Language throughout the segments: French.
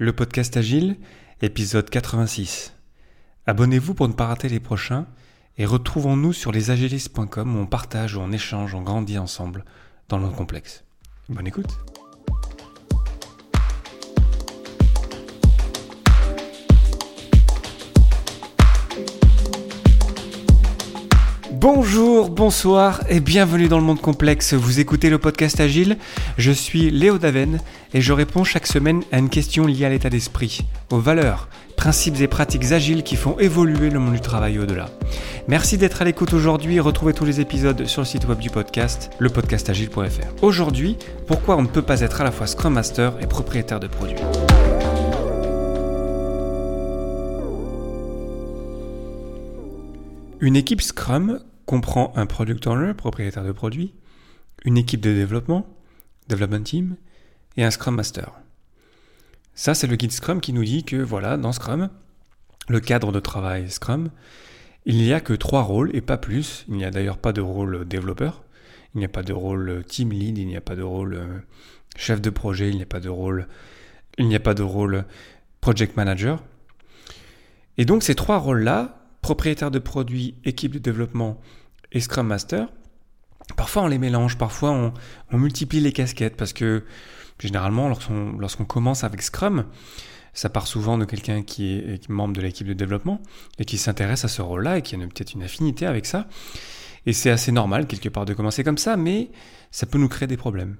Le podcast Agile, épisode 86. Abonnez-vous pour ne pas rater les prochains et retrouvons-nous sur lesagilistes.com où on partage, où on échange, on grandit ensemble dans le complexe. Bonne écoute. Bonjour, bonsoir et bienvenue dans le monde complexe. Vous écoutez le podcast Agile. Je suis Léo Daven et je réponds chaque semaine à une question liée à l'état d'esprit, aux valeurs, principes et pratiques agiles qui font évoluer le monde du travail au-delà. Merci d'être à l'écoute aujourd'hui retrouvez tous les épisodes sur le site web du podcast, lepodcastagile.fr. Aujourd'hui, pourquoi on ne peut pas être à la fois Scrum Master et propriétaire de produit. Une équipe Scrum comprend un product owner, propriétaire de produit, une équipe de développement, development team, et un Scrum Master. Ça, c'est le guide Scrum qui nous dit que voilà, dans Scrum, le cadre de travail Scrum, il n'y a que trois rôles et pas plus. Il n'y a d'ailleurs pas de rôle développeur, il n'y a pas de rôle team lead, il n'y a pas de rôle euh, chef de projet, il n'y a pas de rôle, il n'y a pas de rôle project manager. Et donc ces trois rôles-là, propriétaire de produit, équipe de développement et Scrum Master, parfois on les mélange, parfois on, multiplie les casquettes parce que généralement lorsqu'on commence avec Scrum, ça part souvent de quelqu'un qui est, membre de l'équipe de développement et qui s'intéresse à ce rôle-là et qui a peut-être une affinité avec ça. Et c'est assez normal quelque part de commencer comme ça, mais ça peut nous créer des problèmes.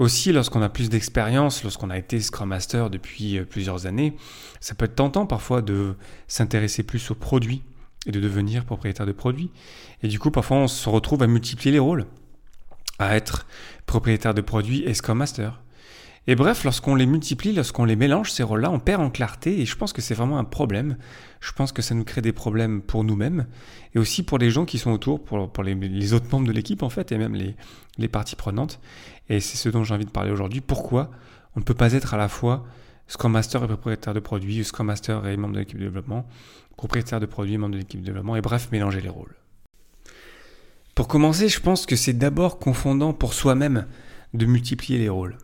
Aussi, lorsqu'on a plus d'expérience, lorsqu'on a été Scrum Master depuis euh, plusieurs années, ça peut être tentant parfois de s'intéresser plus aux produits et de devenir propriétaire de produits. Et du coup, parfois, on se retrouve à multiplier les rôles, à être propriétaire de produits et Scrum Master. Et bref, lorsqu'on les multiplie, lorsqu'on les mélange, ces rôles-là, on perd en clarté et je pense que c'est vraiment un problème. Je pense que ça nous crée des problèmes pour nous-mêmes et aussi pour les gens qui sont autour, pour, les, autres membres de l'équipe en fait et même les, les parties prenantes. Et c'est ce dont j'ai envie de parler aujourd'hui. Pourquoi on ne peut pas être à la fois Scrum Master et propriétaire de produit, Scrum Master et membre de l'équipe de développement, propriétaire de produit membre de l'équipe de développement, et bref, mélanger les rôles. Pour commencer, je pense que c'est d'abord confondant pour soi-même de multiplier les rôles.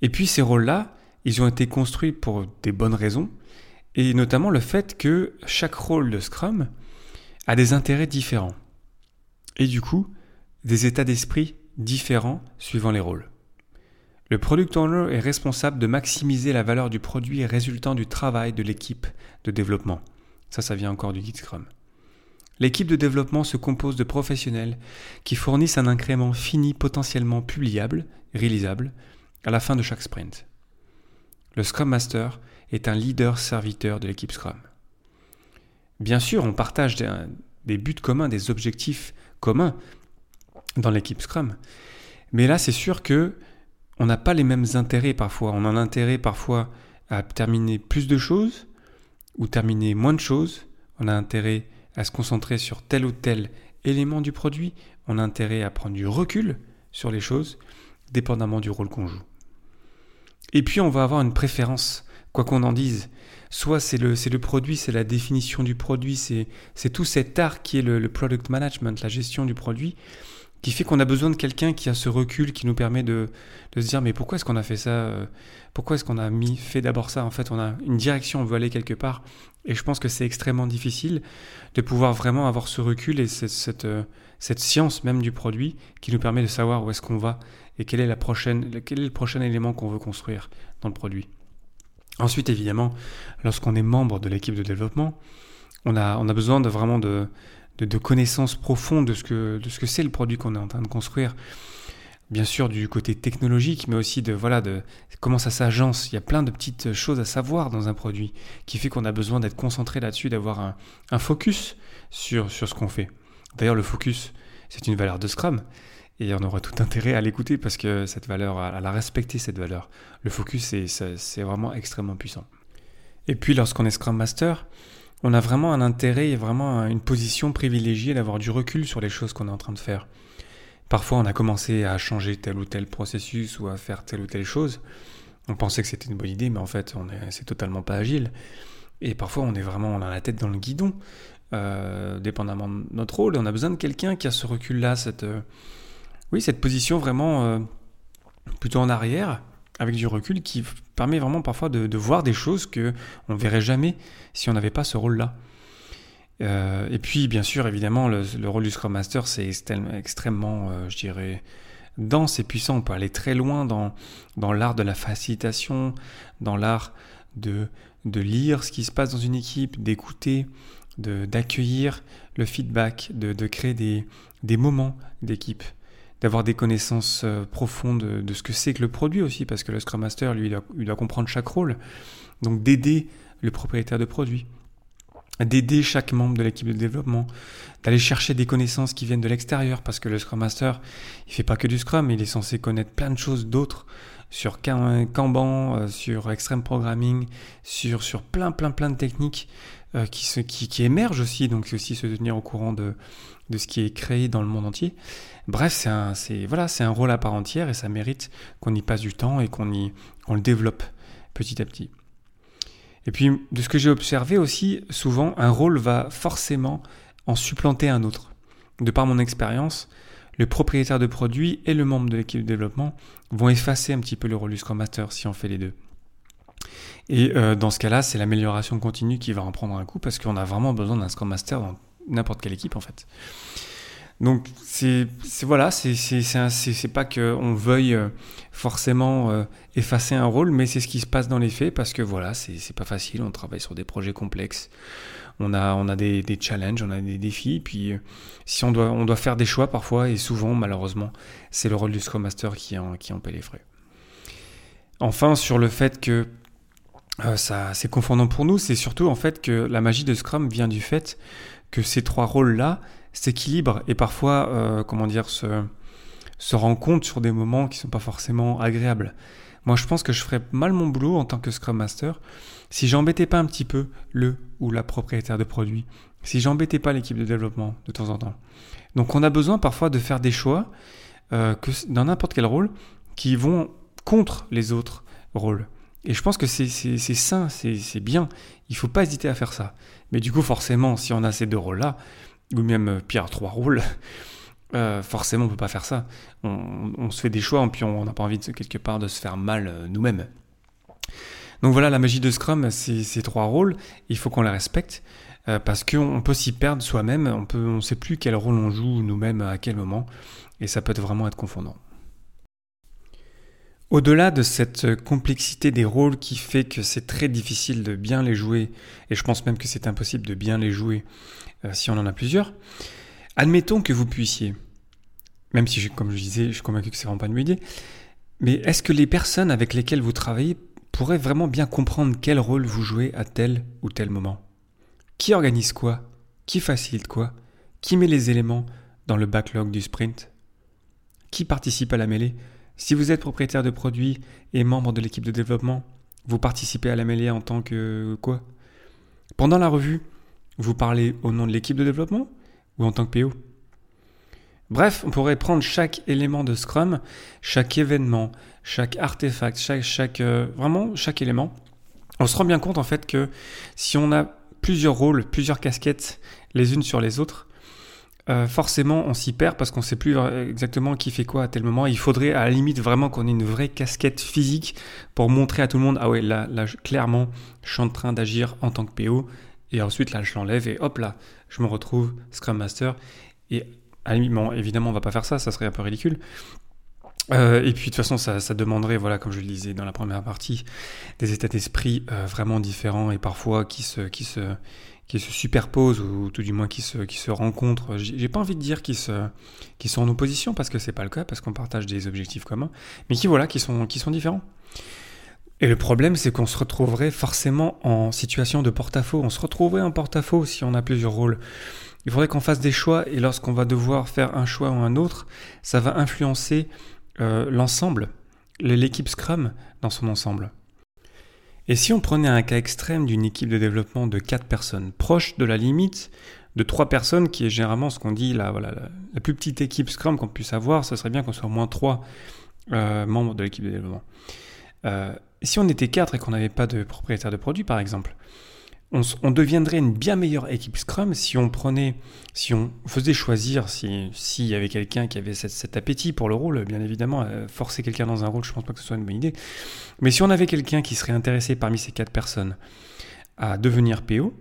Et puis ces rôles-là, ils ont été construits pour des bonnes raisons, et notamment le fait que chaque rôle de Scrum a des intérêts différents, et du coup, des états d'esprit différents suivant les rôles. Le product owner est responsable de maximiser la valeur du produit résultant du travail de l'équipe de développement. Ça, ça vient encore du guide Scrum. L'équipe de développement se compose de professionnels qui fournissent un incrément fini potentiellement publiable, réalisable, à la fin de chaque sprint. Le Scrum Master est un leader serviteur de l'équipe Scrum. Bien sûr, on partage des, buts communs, des objectifs communs dans l'équipe Scrum. Mais là, c'est sûr que on n'a pas les mêmes intérêts parfois. On a un intérêt parfois à terminer plus de choses ou terminer moins de choses. On a intérêt à se concentrer sur tel ou tel élément du produit. On a intérêt à prendre du recul sur les choses, dépendamment du rôle qu'on joue. Et puis on va avoir une préférence, quoi qu'on en dise. Soit c'est le, produit, c'est la définition du produit, c'est tout cet art qui est le product management, la gestion du produit qui fait qu'on a besoin de quelqu'un qui a ce recul, qui nous permet de, se dire mais pourquoi est-ce qu'on a fait ça euh, Pourquoi est-ce qu'on a mis fait d'abord ça? En fait, on a une direction, on veut aller quelque part. Et je pense que c'est extrêmement difficile de pouvoir vraiment avoir ce recul et cette, cette, euh, cette, science même du produit qui nous permet de savoir où est-ce qu'on va et quel est, la prochaine, quel est le prochain élément qu'on veut construire dans le produit. Ensuite, évidemment, lorsqu'on est membre de l'équipe de développement, on a, on a besoin de vraiment de, de, connaissances profondes de ce que de ce que c'est le produit qu'on est en train de construire. Bien sûr du côté technologique, mais aussi de voilà de comment ça s'agence. Il y a plein de petites choses à savoir dans un produit qui fait qu'on a besoin d'être concentré là-dessus, d'avoir un, focus sur sur ce qu'on fait. D'ailleurs, le focus, c'est une valeur de Scrum. Et on aurait tout intérêt à l'écouter parce que cette valeur, à la respecter, cette valeur. Le focus, c'est vraiment extrêmement puissant. Et puis, lorsqu'on est Scrum Master, on a vraiment un intérêt et vraiment une position privilégiée d'avoir du recul sur les choses qu'on est en train de faire. Parfois, on a commencé à changer tel ou tel processus ou à faire telle ou telle chose. On pensait que c'était une bonne idée, mais en fait, on est, c'est totalement pas agile. Et parfois, on est vraiment, on a la tête dans le guidon, euh, dépendamment de notre rôle. On a besoin de quelqu'un qui a ce recul-là, cette, euh, position vraiment euh, plutôt en arrière, avec du recul qui permet vraiment parfois de, voir des choses que on verrait jamais si on n'avait pas ce rôle-là. Euh, et puis, bien sûr, évidemment, le, rôle du Scrum Master, c'est extrêmement, euh, je dirais, dense et puissant. On peut aller très loin dans, l'art de la facilitation, dans l'art de, lire ce qui se passe dans une équipe, d'écouter, d'accueillir le feedback, de, créer des moments d'équipe, d'avoir des connaissances euh, profondes de ce que c'est que le produit aussi, parce que le Scrum Master, lui, il doit, comprendre chaque rôle. Donc d'aider le propriétaire de produit, d'aider chaque membre de l'équipe de développement, d'aller chercher des connaissances qui viennent de l'extérieur, parce que le Scrum Master, il fait pas que du Scrum, il est censé connaître plein de choses d'autres sur Kanban, euh, sur Extreme Programming, sur, sur plein, plein, plein de techniques euh, qui, qui émergent aussi, donc c'est aussi se tenir au courant de, ce qui est créé dans le monde entier. Bref, c'est un, un rôle à part entière et ça mérite qu'on y passe du temps et qu'on, y, qu'on le développe petit à petit. Et puis, de ce que j'ai observé aussi, souvent, un rôle va forcément en supplanter un autre. De par mon expérience, le propriétaire de produit et le membre de l'équipe de développement vont effacer un petit peu le rôle du Scrum Master si on fait les deux. Et euh, dans ce cas-là, c'est l'amélioration continue qui va en prendre un coup parce qu'on a vraiment besoin d'un Scrum Master dans n'importe quelle équipe en fait. Donc c'est voilà, c'est pas qu'on veuille euh, forcément euh, effacer un rôle, mais c'est ce qui se passe dans les faits parce que voilà, c'est pas facile, on travaille sur des projets complexes, on a, on a des, des challenges, on a des défis, puis si on doit, on doit faire des choix parfois, et souvent malheureusement, c'est le rôle du Scrum Master qui en, qui en paie les frais. Enfin, sur le fait que euh, ça c'est confondant pour nous, c'est surtout en fait que la magie de Scrum vient du fait que ces trois rôles-là s'équilibrent et parfois, euh, comment dire, se, se rencontrent sur des moments qui ne sont pas forcément agréables. Moi, je pense que je ferais mal mon boulot en tant que Scrum Master si j'embêtais pas un petit peu le ou la propriétaire de produit, si j'embêtais pas l'équipe de développement de temps en temps. Donc, on a besoin parfois de faire des choix euh, que dans n'importe quel rôle qui vont contre les autres rôles. Et je pense que c'est sain, c'est bien. Il faut pas hésiter à faire ça. Mais du coup, forcément, si on a ces deux rôles-là, ou même euh, pire, trois rôles, euh, forcément, on peut pas faire ça. On, se fait des choix, et puis on n'a pas envie de quelque part de se faire mal euh, nous-mêmes. Donc voilà, la magie de Scrum, c'est ces trois rôles. Il faut qu'on les respecte parce qu'on peut s'y perdre soi-même. On peut, on sait plus quel rôle on joue nous-mêmes à quel moment, et ça peut vraiment être confondant. Au-delà de cette complexité des rôles qui fait que c'est très difficile de bien les jouer, et je pense même que c'est impossible de bien les jouer euh, si on en a plusieurs, admettons que vous puissiez, même si, comme je disais, je suis convaincu que c'est vraiment pas une idée, mais est-ce que les personnes avec lesquelles vous travaillez pourraient vraiment bien comprendre quel rôle vous jouez à tel ou tel moment? Qui organise quoi? Qui facilite quoi? Qui met les éléments dans le backlog du sprint? Qui participe à la mêlée? Si vous êtes propriétaire de produits et membre de l'équipe de développement, vous participez à la mêlée en tant que quoi? Pendant la revue, vous parlez au nom de l'équipe de développement ou en tant que PO Bref, on pourrait prendre chaque élément de Scrum, chaque événement, chaque artefact, euh, vraiment chaque élément. On se rend bien compte en fait que si on a plusieurs rôles, plusieurs casquettes les unes sur les autres, euh, forcément on s'y perd parce qu'on ne sait plus exactement qui fait quoi à tel moment. Il faudrait à la limite vraiment qu'on ait une vraie casquette physique pour montrer à tout le monde, ah ouais, là, là clairement, je suis en train d'agir en tant que PO. Et ensuite, là, je l'enlève et hop là, je me retrouve Scrum Master. Et limite, évidemment, on va pas faire ça, ça serait un peu ridicule. Euh, et puis de toute façon, ça, ça, demanderait, voilà, comme je le disais dans la première partie, des états d'esprit euh, vraiment différents et parfois qui se, qui se, qui se superposent ou tout du moins qui se, qui se rencontrent. J'ai pas envie de dire qu'ils se, qui sont en opposition parce que c'est pas le cas, parce qu'on partage des objectifs communs, mais qui voilà, qui sont, qui sont différents. Et le problème, c'est qu'on se retrouverait forcément en situation de porte-à-faux. On se retrouverait en porte-à-faux si on a plusieurs rôles. Il faudrait qu'on fasse des choix et lorsqu'on va devoir faire un choix ou un autre, ça va influencer euh, l'ensemble, l'équipe Scrum dans son ensemble. Et si on prenait un cas extrême d'une équipe de développement de 4 personnes, proche de la limite de 3 personnes, qui est généralement ce qu'on dit la, voilà, la, plus petite équipe Scrum qu'on puisse avoir, ce serait bien qu'on soit au moins 3 euh, membres de l'équipe de développement. Euh, si on était 4 et qu'on n'avait pas de propriétaire de produit, par exemple, on, deviendrait une bien meilleure équipe Scrum si on prenait, si on faisait choisir, s'il y avait quelqu'un qui avait cet, appétit pour le rôle, bien évidemment, euh, forcer quelqu'un dans un rôle, je pense pas que ce soit une bonne idée. Mais si on avait quelqu'un qui serait intéressé parmi ces quatre personnes à devenir PO,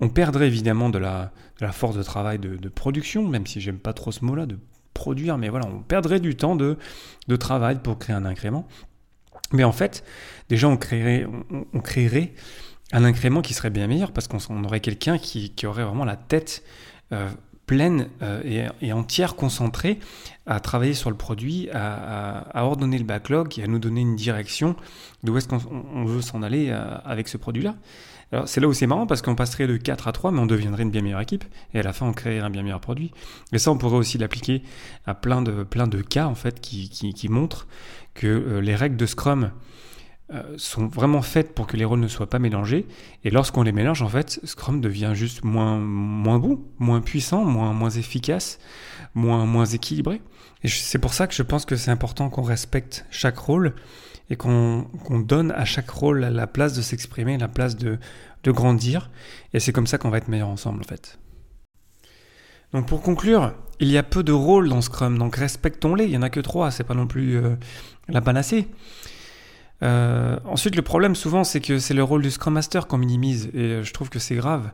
on perdrait évidemment de la, force de travail de, production, même si j'aime pas trop ce mot-là, de produire, mais voilà, on perdrait du temps de, travail pour créer un incrément. Mais en fait, déjà, on créerait, on créerait un incrément qui serait bien meilleur parce qu'on aurait quelqu'un qui, aurait vraiment la tête euh, pleine euh, et, entière concentrée à travailler sur le produit, à, ordonner le backlog et à nous donner une direction d'où est-ce qu'on veut s'en aller euh, avec ce produit-là. Alors c'est là où c'est marrant parce qu'on passerait de 4 à 3 mais on deviendrait une bien meilleure équipe et à la fin on créerait un bien meilleur produit. Et ça on pourrait aussi l'appliquer à plein de, cas en fait qui, montrent que les règles de Scrum sont vraiment faites pour que les rôles ne soient pas mélangés. Et lorsqu'on les mélange, en fait, Scrum devient juste moins, moins bon, moins puissant, moins, moins efficace, moins, moins équilibré. Et c'est pour ça que je pense que c'est important qu'on respecte chaque rôle et qu'on donne à chaque rôle la place de s'exprimer, la place de, de grandir. Et c'est comme ça qu'on va être meilleur ensemble, en fait. Donc pour conclure, il y a peu de rôles dans Scrum, donc respectons-les. Il n'y en a que trois, c'est pas non plus euh, la panacée. Euh, ensuite, le problème souvent, c'est que c'est le rôle du Scrum Master qu'on minimise, et euh, je trouve que c'est grave.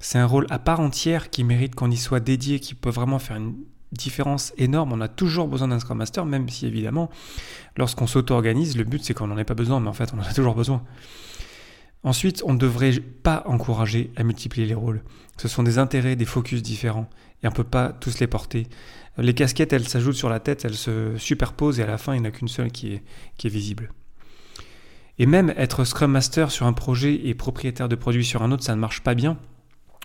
C'est un rôle à part entière qui mérite qu'on y soit dédié, qui peut vraiment faire une différence énorme. On a toujours besoin d'un Scrum Master, même si évidemment, lorsqu'on s'auto-organise, le but c'est qu'on n'en ait pas besoin, mais en fait, on en a toujours besoin. Ensuite, on ne devrait pas encourager à multiplier les rôles. Ce sont des intérêts, des focus différents, et on ne peut pas tous les porter. Les casquettes, elles s'ajoutent sur la tête, elles se superposent, et à la fin, il n'y en a qu'une seule qui qui est visible. Et même être Scrum Master sur un projet et propriétaire de produit sur un autre, ça ne marche pas bien.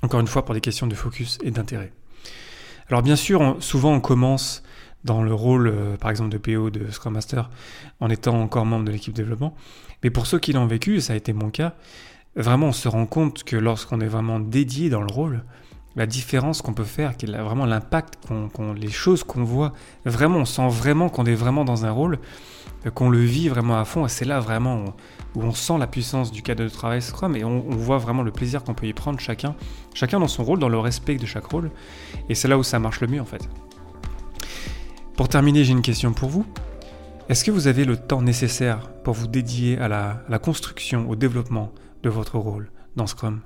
Encore une fois, pour des questions de focus et d'intérêt. Alors bien sûr, souvent on commence dans le rôle, euh, par exemple, de PO, de Scrum Master, en étant encore membre de l'équipe développement. Mais pour ceux qui l'ont vécu, et ça a été mon cas, vraiment on se rend compte que lorsqu'on est vraiment dédié dans le rôle, la différence qu'on peut faire, a vraiment l'impact, les choses qu'on voit, vraiment, on sent vraiment qu'on est vraiment dans un rôle, qu'on le vit vraiment à fond, c'est là vraiment où on sent la puissance du cadre de travail Scrum, et on, voit vraiment le plaisir qu'on peut y prendre chacun, chacun dans son rôle, dans le respect de chaque rôle, et c'est là où ça marche le mieux en fait. Pour terminer, j'ai une question pour vous. Est-ce que vous avez le temps nécessaire pour vous dédier à la construction, au développement de votre rôle dans Scrum?